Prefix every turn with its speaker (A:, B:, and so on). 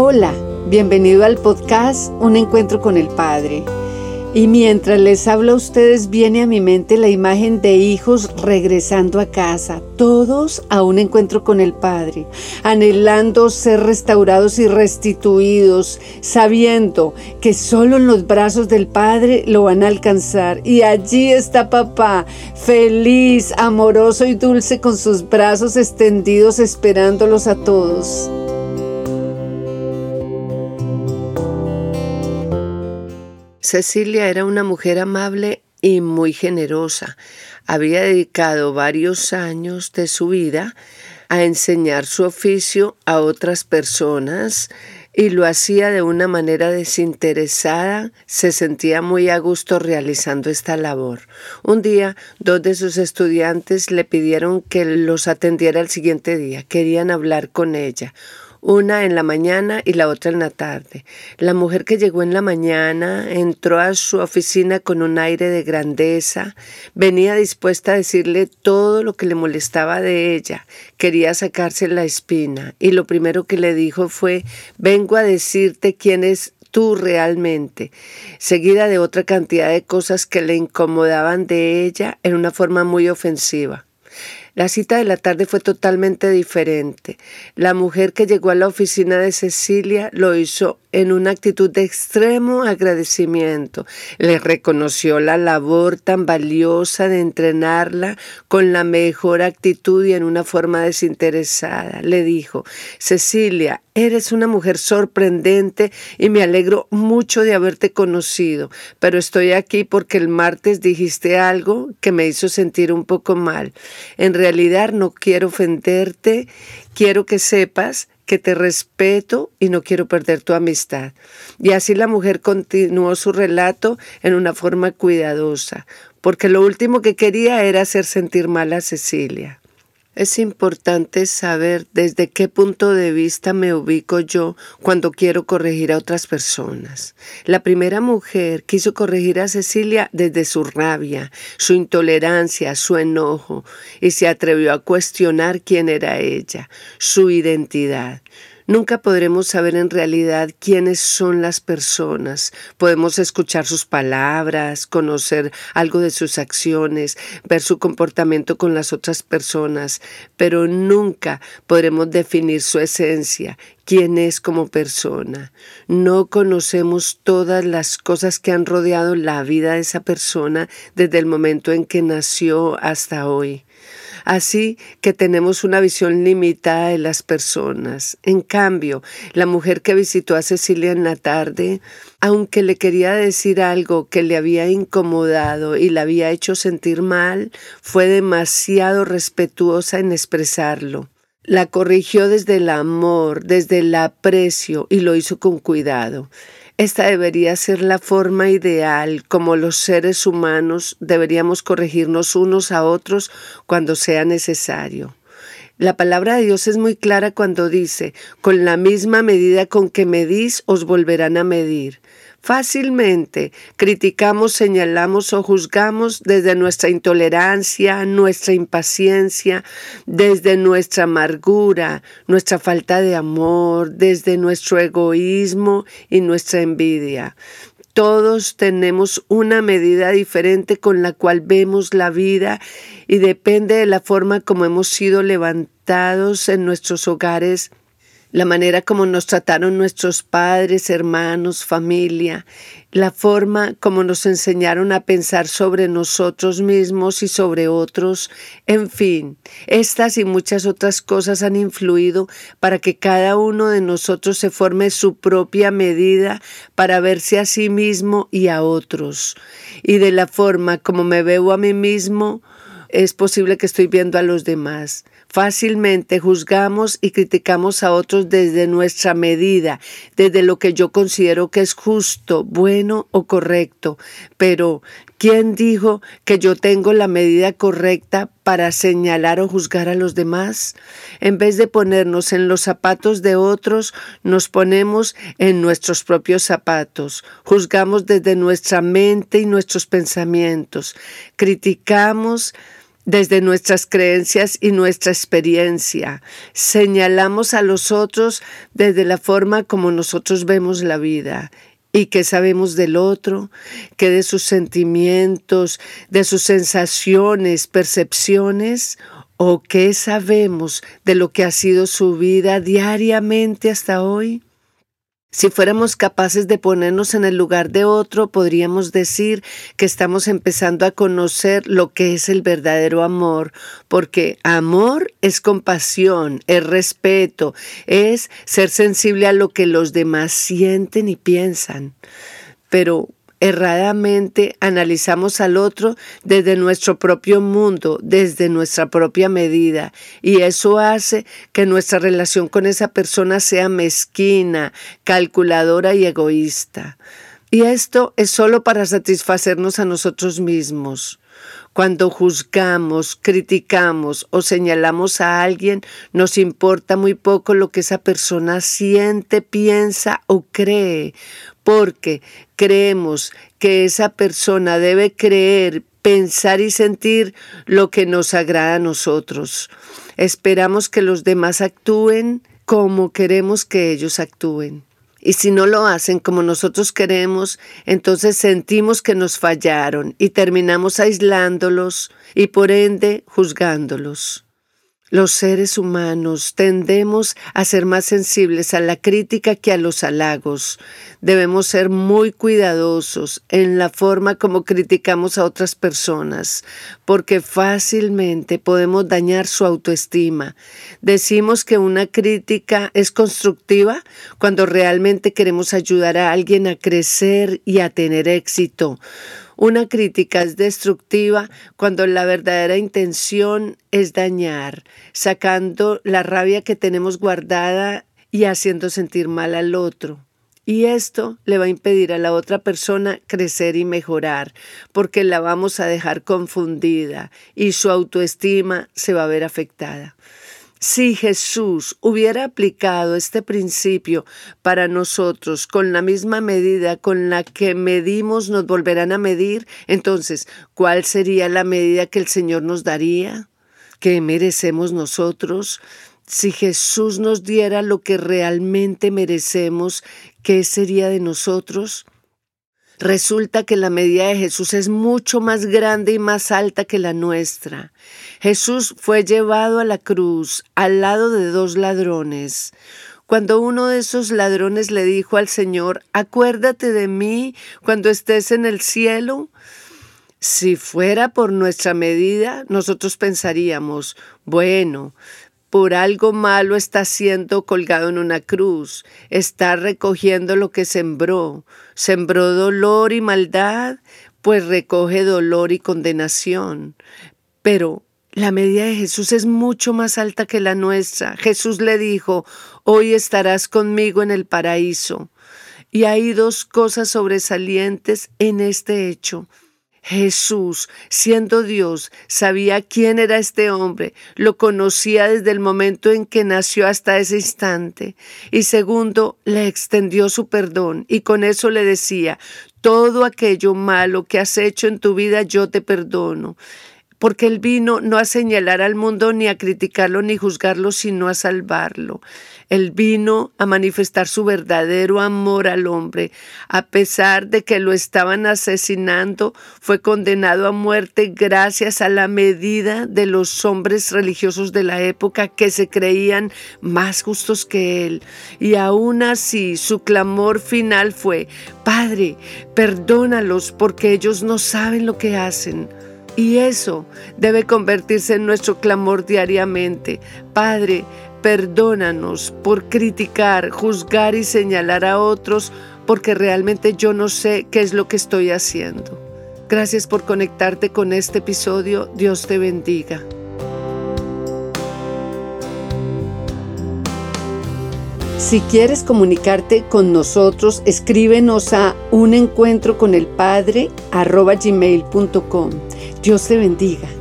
A: Hola, bienvenido al podcast Un Encuentro con el Padre. Y mientras les hablo a ustedes viene a mi mente la imagen de hijos regresando a casa, todos a un encuentro con el Padre, anhelando ser restaurados y restituidos, sabiendo que solo en los brazos del Padre lo van a alcanzar. Y allí está papá, feliz, amoroso y dulce con sus brazos extendidos esperándolos a todos.
B: Cecilia era una mujer amable y muy generosa. Había dedicado varios años de su vida a enseñar su oficio a otras personas y lo hacía de una manera desinteresada, se sentía muy a gusto realizando esta labor. Un día, dos de sus estudiantes le pidieron que los atendiera el siguiente día, querían hablar con ella una en la mañana y la otra en la tarde. La mujer que llegó en la mañana entró a su oficina con un aire de grandeza, venía dispuesta a decirle todo lo que le molestaba de ella, quería sacarse la espina y lo primero que le dijo fue, vengo a decirte quién es tú realmente, seguida de otra cantidad de cosas que le incomodaban de ella en una forma muy ofensiva. La cita de la tarde fue totalmente diferente. La mujer que llegó a la oficina de Cecilia lo hizo en una actitud de extremo agradecimiento. Le reconoció la labor tan valiosa de entrenarla con la mejor actitud y en una forma desinteresada. Le dijo, Cecilia, eres una mujer sorprendente y me alegro mucho de haberte conocido, pero estoy aquí porque el martes dijiste algo que me hizo sentir un poco mal. En realidad no quiero ofenderte, quiero que sepas que te respeto y no quiero perder tu amistad. Y así la mujer continuó su relato en una forma cuidadosa, porque lo último que quería era hacer sentir mal a Cecilia. Es importante saber desde qué punto de vista me ubico yo cuando quiero corregir a otras personas. La primera mujer quiso corregir a Cecilia desde su rabia, su intolerancia, su enojo, y se atrevió a cuestionar quién era ella, su identidad. Nunca podremos saber en realidad quiénes son las personas. Podemos escuchar sus palabras, conocer algo de sus acciones, ver su comportamiento con las otras personas, pero nunca podremos definir su esencia, quién es como persona. No conocemos todas las cosas que han rodeado la vida de esa persona desde el momento en que nació hasta hoy. Así que tenemos una visión limitada de las personas. En cambio, la mujer que visitó a Cecilia en la tarde, aunque le quería decir algo que le había incomodado y la había hecho sentir mal, fue demasiado respetuosa en expresarlo. La corrigió desde el amor, desde el aprecio y lo hizo con cuidado. Esta debería ser la forma ideal como los seres humanos deberíamos corregirnos unos a otros cuando sea necesario. La palabra de Dios es muy clara cuando dice, con la misma medida con que medís os volverán a medir. Fácilmente criticamos, señalamos o juzgamos desde nuestra intolerancia, nuestra impaciencia, desde nuestra amargura, nuestra falta de amor, desde nuestro egoísmo y nuestra envidia. Todos tenemos una medida diferente con la cual vemos la vida y depende de la forma como hemos sido levantados en nuestros hogares la manera como nos trataron nuestros padres, hermanos, familia, la forma como nos enseñaron a pensar sobre nosotros mismos y sobre otros, en fin, estas y muchas otras cosas han influido para que cada uno de nosotros se forme su propia medida para verse a sí mismo y a otros. Y de la forma como me veo a mí mismo, es posible que estoy viendo a los demás. Fácilmente juzgamos y criticamos a otros desde nuestra medida, desde lo que yo considero que es justo, bueno o correcto. Pero, ¿quién dijo que yo tengo la medida correcta para señalar o juzgar a los demás? En vez de ponernos en los zapatos de otros, nos ponemos en nuestros propios zapatos. Juzgamos desde nuestra mente y nuestros pensamientos. Criticamos desde nuestras creencias y nuestra experiencia. Señalamos a los otros desde la forma como nosotros vemos la vida. ¿Y qué sabemos del otro? ¿Qué de sus sentimientos, de sus sensaciones, percepciones? ¿O qué sabemos de lo que ha sido su vida diariamente hasta hoy? Si fuéramos capaces de ponernos en el lugar de otro, podríamos decir que estamos empezando a conocer lo que es el verdadero amor, porque amor es compasión, es respeto, es ser sensible a lo que los demás sienten y piensan. Pero erradamente analizamos al otro desde nuestro propio mundo, desde nuestra propia medida, y eso hace que nuestra relación con esa persona sea mezquina, calculadora y egoísta. Y esto es solo para satisfacernos a nosotros mismos. Cuando juzgamos, criticamos o señalamos a alguien, nos importa muy poco lo que esa persona siente, piensa o cree, porque creemos que esa persona debe creer, pensar y sentir lo que nos agrada a nosotros. Esperamos que los demás actúen como queremos que ellos actúen. Y si no lo hacen como nosotros queremos, entonces sentimos que nos fallaron y terminamos aislándolos y por ende juzgándolos. Los seres humanos tendemos a ser más sensibles a la crítica que a los halagos. Debemos ser muy cuidadosos en la forma como criticamos a otras personas, porque fácilmente podemos dañar su autoestima. Decimos que una crítica es constructiva cuando realmente queremos ayudar a alguien a crecer y a tener éxito. Una crítica es destructiva cuando la verdadera intención es dañar, sacando la rabia que tenemos guardada y haciendo sentir mal al otro. Y esto le va a impedir a la otra persona crecer y mejorar, porque la vamos a dejar confundida y su autoestima se va a ver afectada. Si Jesús hubiera aplicado este principio para nosotros con la misma medida con la que medimos nos volverán a medir, entonces, ¿cuál sería la medida que el Señor nos daría? ¿Qué merecemos nosotros? Si Jesús nos diera lo que realmente merecemos, ¿qué sería de nosotros? Resulta que la medida de Jesús es mucho más grande y más alta que la nuestra. Jesús fue llevado a la cruz al lado de dos ladrones. Cuando uno de esos ladrones le dijo al Señor, acuérdate de mí cuando estés en el cielo, si fuera por nuestra medida, nosotros pensaríamos, bueno, por algo malo está siendo colgado en una cruz, está recogiendo lo que sembró, sembró dolor y maldad, pues recoge dolor y condenación. Pero la medida de Jesús es mucho más alta que la nuestra. Jesús le dijo, hoy estarás conmigo en el paraíso. Y hay dos cosas sobresalientes en este hecho. Jesús, siendo Dios, sabía quién era este hombre, lo conocía desde el momento en que nació hasta ese instante. Y segundo, le extendió su perdón y con eso le decía, todo aquello malo que has hecho en tu vida yo te perdono porque Él vino no a señalar al mundo ni a criticarlo ni juzgarlo, sino a salvarlo. Él vino a manifestar su verdadero amor al hombre. A pesar de que lo estaban asesinando, fue condenado a muerte gracias a la medida de los hombres religiosos de la época que se creían más justos que Él. Y aún así su clamor final fue, Padre, perdónalos porque ellos no saben lo que hacen. Y eso debe convertirse en nuestro clamor diariamente. Padre, perdónanos por criticar, juzgar y señalar a otros porque realmente yo no sé qué es lo que estoy haciendo. Gracias por conectarte con este episodio. Dios te bendiga.
A: Si quieres comunicarte con nosotros, escríbenos a un Dios te bendiga.